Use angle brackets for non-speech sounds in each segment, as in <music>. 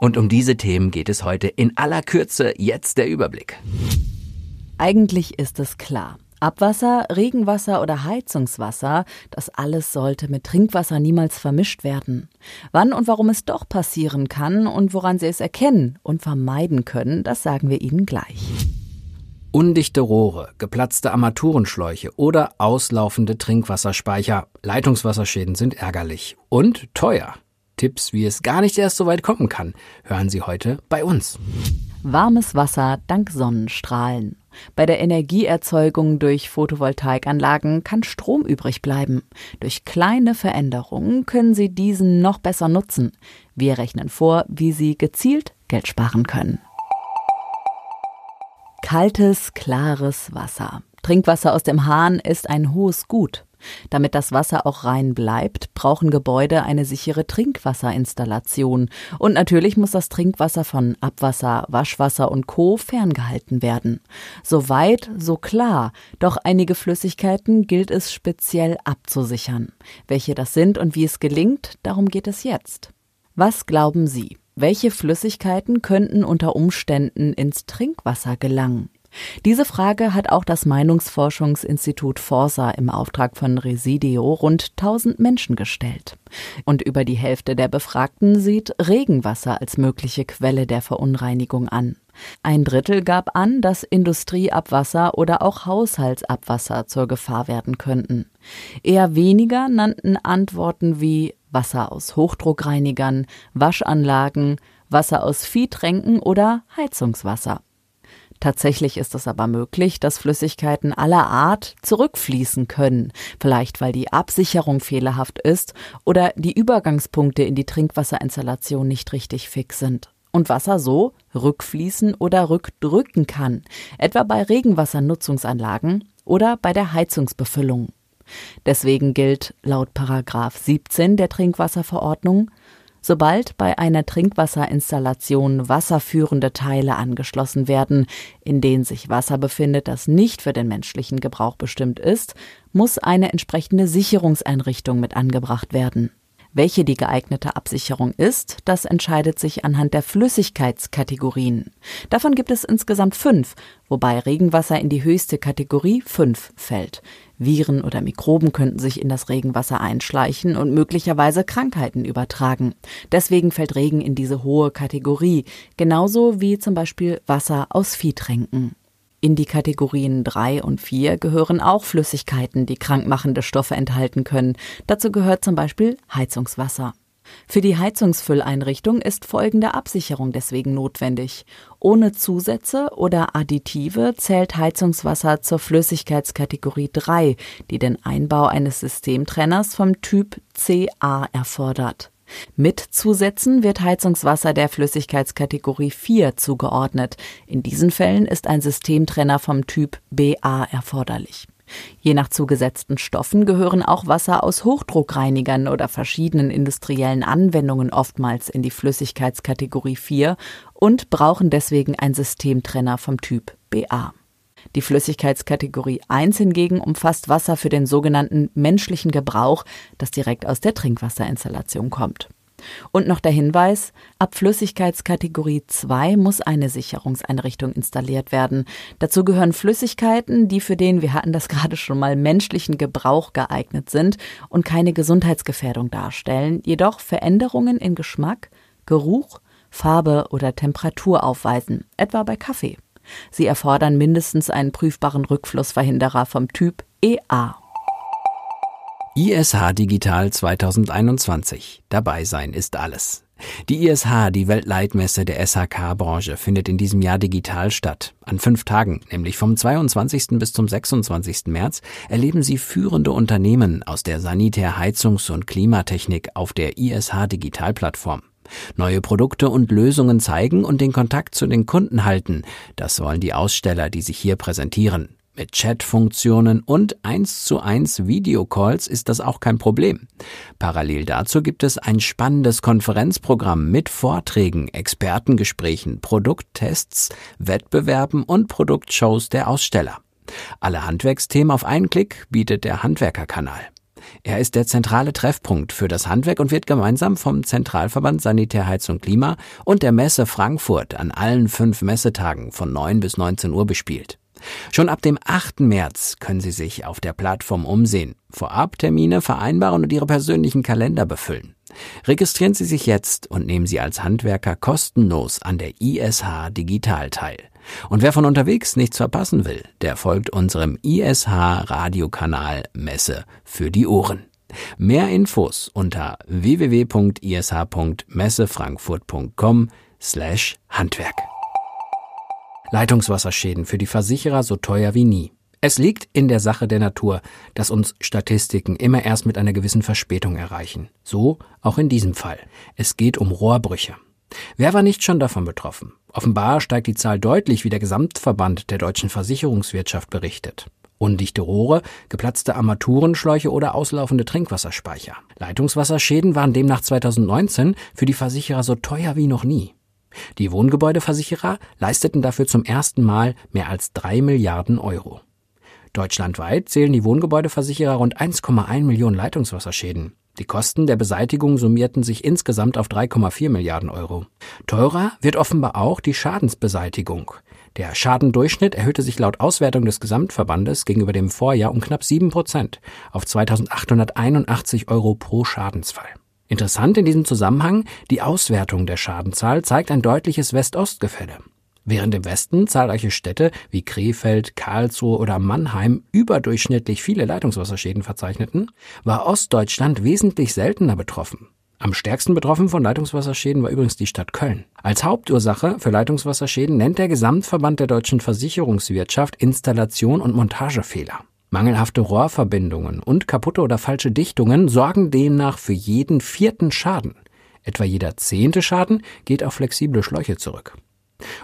Und um diese Themen geht es heute in aller Kürze. Jetzt der Überblick. Eigentlich ist es klar. Abwasser, Regenwasser oder Heizungswasser, das alles sollte mit Trinkwasser niemals vermischt werden. Wann und warum es doch passieren kann und woran Sie es erkennen und vermeiden können, das sagen wir Ihnen gleich. Undichte Rohre, geplatzte Armaturenschläuche oder auslaufende Trinkwasserspeicher. Leitungswasserschäden sind ärgerlich und teuer. Tipps, wie es gar nicht erst so weit kommen kann, hören Sie heute bei uns. Warmes Wasser dank Sonnenstrahlen. Bei der Energieerzeugung durch Photovoltaikanlagen kann Strom übrig bleiben. Durch kleine Veränderungen können Sie diesen noch besser nutzen. Wir rechnen vor, wie Sie gezielt Geld sparen können. Kaltes, klares Wasser. Trinkwasser aus dem Hahn ist ein hohes Gut. Damit das Wasser auch rein bleibt, brauchen Gebäude eine sichere Trinkwasserinstallation. Und natürlich muss das Trinkwasser von Abwasser, Waschwasser und Co. ferngehalten werden. So weit, so klar. Doch einige Flüssigkeiten gilt es speziell abzusichern. Welche das sind und wie es gelingt, darum geht es jetzt. Was glauben Sie? Welche Flüssigkeiten könnten unter Umständen ins Trinkwasser gelangen? Diese Frage hat auch das Meinungsforschungsinstitut Forsa im Auftrag von Residio rund 1000 Menschen gestellt. Und über die Hälfte der Befragten sieht Regenwasser als mögliche Quelle der Verunreinigung an. Ein Drittel gab an, dass Industrieabwasser oder auch Haushaltsabwasser zur Gefahr werden könnten. Eher weniger nannten Antworten wie Wasser aus Hochdruckreinigern, Waschanlagen, Wasser aus Viehtränken oder Heizungswasser. Tatsächlich ist es aber möglich, dass Flüssigkeiten aller Art zurückfließen können, vielleicht weil die Absicherung fehlerhaft ist oder die Übergangspunkte in die Trinkwasserinstallation nicht richtig fix sind. Und Wasser so rückfließen oder rückdrücken kann, etwa bei Regenwassernutzungsanlagen oder bei der Heizungsbefüllung. Deswegen gilt laut Paragraph 17 der Trinkwasserverordnung Sobald bei einer Trinkwasserinstallation wasserführende Teile angeschlossen werden, in denen sich Wasser befindet, das nicht für den menschlichen Gebrauch bestimmt ist, muss eine entsprechende Sicherungseinrichtung mit angebracht werden. Welche die geeignete Absicherung ist, das entscheidet sich anhand der Flüssigkeitskategorien. Davon gibt es insgesamt fünf, wobei Regenwasser in die höchste Kategorie fünf fällt. Viren oder Mikroben könnten sich in das Regenwasser einschleichen und möglicherweise Krankheiten übertragen. Deswegen fällt Regen in diese hohe Kategorie, genauso wie zum Beispiel Wasser aus Viehtränken. In die Kategorien 3 und 4 gehören auch Flüssigkeiten, die krankmachende Stoffe enthalten können. Dazu gehört zum Beispiel Heizungswasser. Für die Heizungsfülleinrichtung ist folgende Absicherung deswegen notwendig. Ohne Zusätze oder Additive zählt Heizungswasser zur Flüssigkeitskategorie 3, die den Einbau eines Systemtrenners vom Typ CA erfordert. Mit Zusätzen wird Heizungswasser der Flüssigkeitskategorie 4 zugeordnet. In diesen Fällen ist ein Systemtrenner vom Typ BA erforderlich. Je nach zugesetzten Stoffen gehören auch Wasser aus Hochdruckreinigern oder verschiedenen industriellen Anwendungen oftmals in die Flüssigkeitskategorie 4 und brauchen deswegen ein Systemtrenner vom Typ BA. Die Flüssigkeitskategorie 1 hingegen umfasst Wasser für den sogenannten menschlichen Gebrauch, das direkt aus der Trinkwasserinstallation kommt. Und noch der Hinweis, ab Flüssigkeitskategorie 2 muss eine Sicherungseinrichtung installiert werden. Dazu gehören Flüssigkeiten, die für den, wir hatten das <laughs> gerade schon mal, menschlichen Gebrauch geeignet sind und keine Gesundheitsgefährdung darstellen, jedoch Veränderungen in Geschmack, Geruch, Farbe oder Temperatur aufweisen, etwa bei Kaffee. Sie erfordern mindestens einen prüfbaren Rückflussverhinderer vom Typ EA. ISH Digital 2021. Dabei sein ist alles. Die ISH, die Weltleitmesse der SHK-Branche, findet in diesem Jahr digital statt. An fünf Tagen, nämlich vom 22. bis zum 26. März, erleben Sie führende Unternehmen aus der Sanitär-, Heizungs- und Klimatechnik auf der ISH Digitalplattform. Neue Produkte und Lösungen zeigen und den Kontakt zu den Kunden halten. Das wollen die Aussteller, die sich hier präsentieren. Mit Chat-Funktionen und 1 zu 1 Videocalls ist das auch kein Problem. Parallel dazu gibt es ein spannendes Konferenzprogramm mit Vorträgen, Expertengesprächen, Produkttests, Wettbewerben und Produktshows der Aussteller. Alle Handwerksthemen auf einen Klick bietet der Handwerkerkanal. Er ist der zentrale Treffpunkt für das Handwerk und wird gemeinsam vom Zentralverband Sanitär, Heiz und Klima und der Messe Frankfurt an allen fünf Messetagen von 9 bis 19 Uhr bespielt. Schon ab dem 8. März können Sie sich auf der Plattform umsehen, Vorabtermine vereinbaren und Ihre persönlichen Kalender befüllen. Registrieren Sie sich jetzt und nehmen Sie als Handwerker kostenlos an der ISH Digital teil. Und wer von unterwegs nichts verpassen will, der folgt unserem ISH Radiokanal Messe für die Ohren. Mehr Infos unter www.ish.messefrankfurt.com slash Handwerk. Leitungswasserschäden für die Versicherer so teuer wie nie. Es liegt in der Sache der Natur, dass uns Statistiken immer erst mit einer gewissen Verspätung erreichen. So auch in diesem Fall. Es geht um Rohrbrüche. Wer war nicht schon davon betroffen? Offenbar steigt die Zahl deutlich, wie der Gesamtverband der deutschen Versicherungswirtschaft berichtet. Undichte Rohre, geplatzte Armaturenschläuche oder auslaufende Trinkwasserspeicher. Leitungswasserschäden waren demnach 2019 für die Versicherer so teuer wie noch nie. Die Wohngebäudeversicherer leisteten dafür zum ersten Mal mehr als drei Milliarden Euro. Deutschlandweit zählen die Wohngebäudeversicherer rund 1,1 Millionen Leitungswasserschäden. Die Kosten der Beseitigung summierten sich insgesamt auf 3,4 Milliarden Euro. Teurer wird offenbar auch die Schadensbeseitigung. Der Schadendurchschnitt erhöhte sich laut Auswertung des Gesamtverbandes gegenüber dem Vorjahr um knapp 7 Prozent auf 2881 Euro pro Schadensfall. Interessant in diesem Zusammenhang, die Auswertung der Schadenzahl zeigt ein deutliches West-Ost-Gefälle. Während im Westen zahlreiche Städte wie Krefeld, Karlsruhe oder Mannheim überdurchschnittlich viele Leitungswasserschäden verzeichneten, war Ostdeutschland wesentlich seltener betroffen. Am stärksten betroffen von Leitungswasserschäden war übrigens die Stadt Köln. Als Hauptursache für Leitungswasserschäden nennt der Gesamtverband der deutschen Versicherungswirtschaft Installation und Montagefehler. Mangelhafte Rohrverbindungen und kaputte oder falsche Dichtungen sorgen demnach für jeden vierten Schaden. Etwa jeder zehnte Schaden geht auf flexible Schläuche zurück.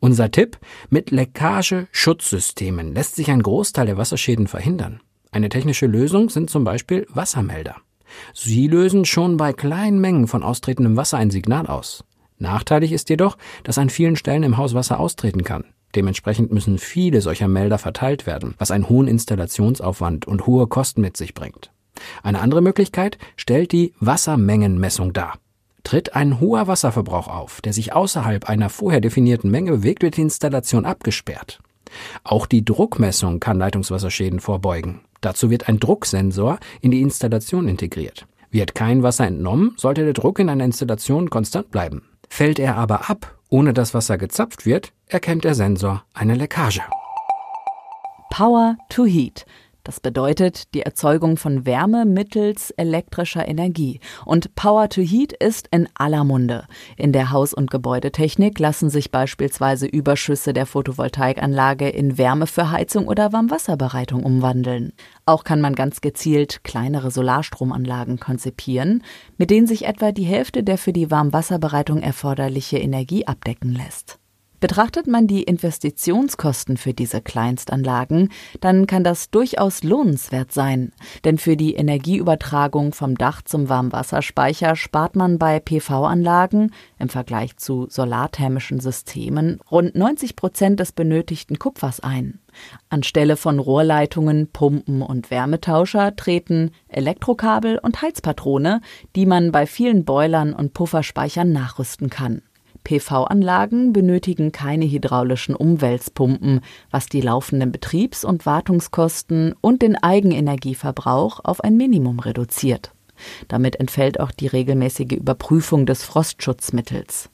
Unser Tipp, mit Leckage-Schutzsystemen lässt sich ein Großteil der Wasserschäden verhindern. Eine technische Lösung sind zum Beispiel Wassermelder. Sie lösen schon bei kleinen Mengen von austretendem Wasser ein Signal aus. Nachteilig ist jedoch, dass an vielen Stellen im Haus Wasser austreten kann. Dementsprechend müssen viele solcher Melder verteilt werden, was einen hohen Installationsaufwand und hohe Kosten mit sich bringt. Eine andere Möglichkeit stellt die Wassermengenmessung dar. Tritt ein hoher Wasserverbrauch auf, der sich außerhalb einer vorher definierten Menge bewegt, wird die Installation abgesperrt. Auch die Druckmessung kann Leitungswasserschäden vorbeugen. Dazu wird ein Drucksensor in die Installation integriert. Wird kein Wasser entnommen, sollte der Druck in einer Installation konstant bleiben. Fällt er aber ab ohne dass Wasser gezapft wird, erkennt der Sensor eine Leckage. Power to Heat. Das bedeutet die Erzeugung von Wärme mittels elektrischer Energie. Und Power to Heat ist in aller Munde. In der Haus- und Gebäudetechnik lassen sich beispielsweise Überschüsse der Photovoltaikanlage in Wärme für Heizung oder Warmwasserbereitung umwandeln. Auch kann man ganz gezielt kleinere Solarstromanlagen konzipieren, mit denen sich etwa die Hälfte der für die Warmwasserbereitung erforderliche Energie abdecken lässt. Betrachtet man die Investitionskosten für diese Kleinstanlagen, dann kann das durchaus lohnenswert sein. Denn für die Energieübertragung vom Dach zum Warmwasserspeicher spart man bei PV-Anlagen im Vergleich zu solarthermischen Systemen rund 90 Prozent des benötigten Kupfers ein. Anstelle von Rohrleitungen, Pumpen und Wärmetauscher treten Elektrokabel und Heizpatrone, die man bei vielen Boilern und Pufferspeichern nachrüsten kann. PV-Anlagen benötigen keine hydraulischen Umwälzpumpen, was die laufenden Betriebs- und Wartungskosten und den Eigenenergieverbrauch auf ein Minimum reduziert. Damit entfällt auch die regelmäßige Überprüfung des Frostschutzmittels.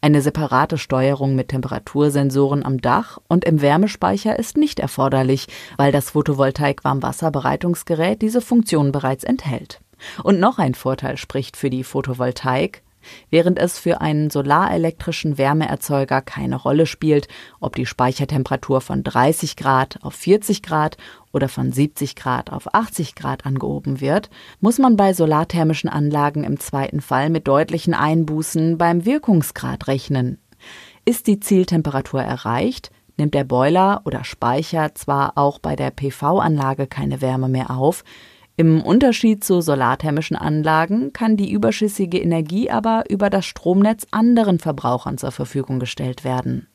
Eine separate Steuerung mit Temperatursensoren am Dach und im Wärmespeicher ist nicht erforderlich, weil das Photovoltaik-Warmwasserbereitungsgerät diese Funktion bereits enthält. Und noch ein Vorteil spricht für die Photovoltaik. Während es für einen solarelektrischen Wärmeerzeuger keine Rolle spielt, ob die Speichertemperatur von 30 Grad auf 40 Grad oder von 70 Grad auf 80 Grad angehoben wird, muss man bei solarthermischen Anlagen im zweiten Fall mit deutlichen Einbußen beim Wirkungsgrad rechnen. Ist die Zieltemperatur erreicht, nimmt der Boiler oder Speicher zwar auch bei der PV-Anlage keine Wärme mehr auf, im Unterschied zu solarthermischen Anlagen kann die überschüssige Energie aber über das Stromnetz anderen Verbrauchern zur Verfügung gestellt werden.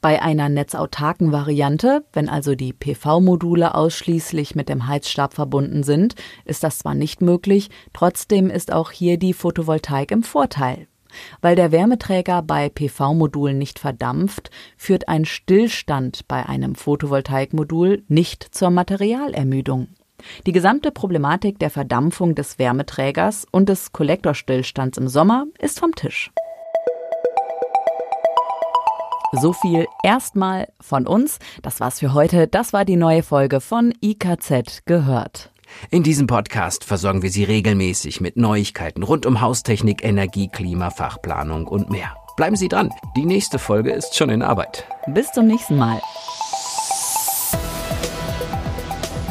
Bei einer netzautarken Variante, wenn also die PV-Module ausschließlich mit dem Heizstab verbunden sind, ist das zwar nicht möglich, trotzdem ist auch hier die Photovoltaik im Vorteil. Weil der Wärmeträger bei PV-Modulen nicht verdampft, führt ein Stillstand bei einem Photovoltaikmodul nicht zur Materialermüdung. Die gesamte Problematik der Verdampfung des Wärmeträgers und des Kollektorstillstands im Sommer ist vom Tisch. So viel erstmal von uns. Das war's für heute. Das war die neue Folge von IKZ gehört. In diesem Podcast versorgen wir Sie regelmäßig mit Neuigkeiten rund um Haustechnik, Energie, Klima, Fachplanung und mehr. Bleiben Sie dran. Die nächste Folge ist schon in Arbeit. Bis zum nächsten Mal.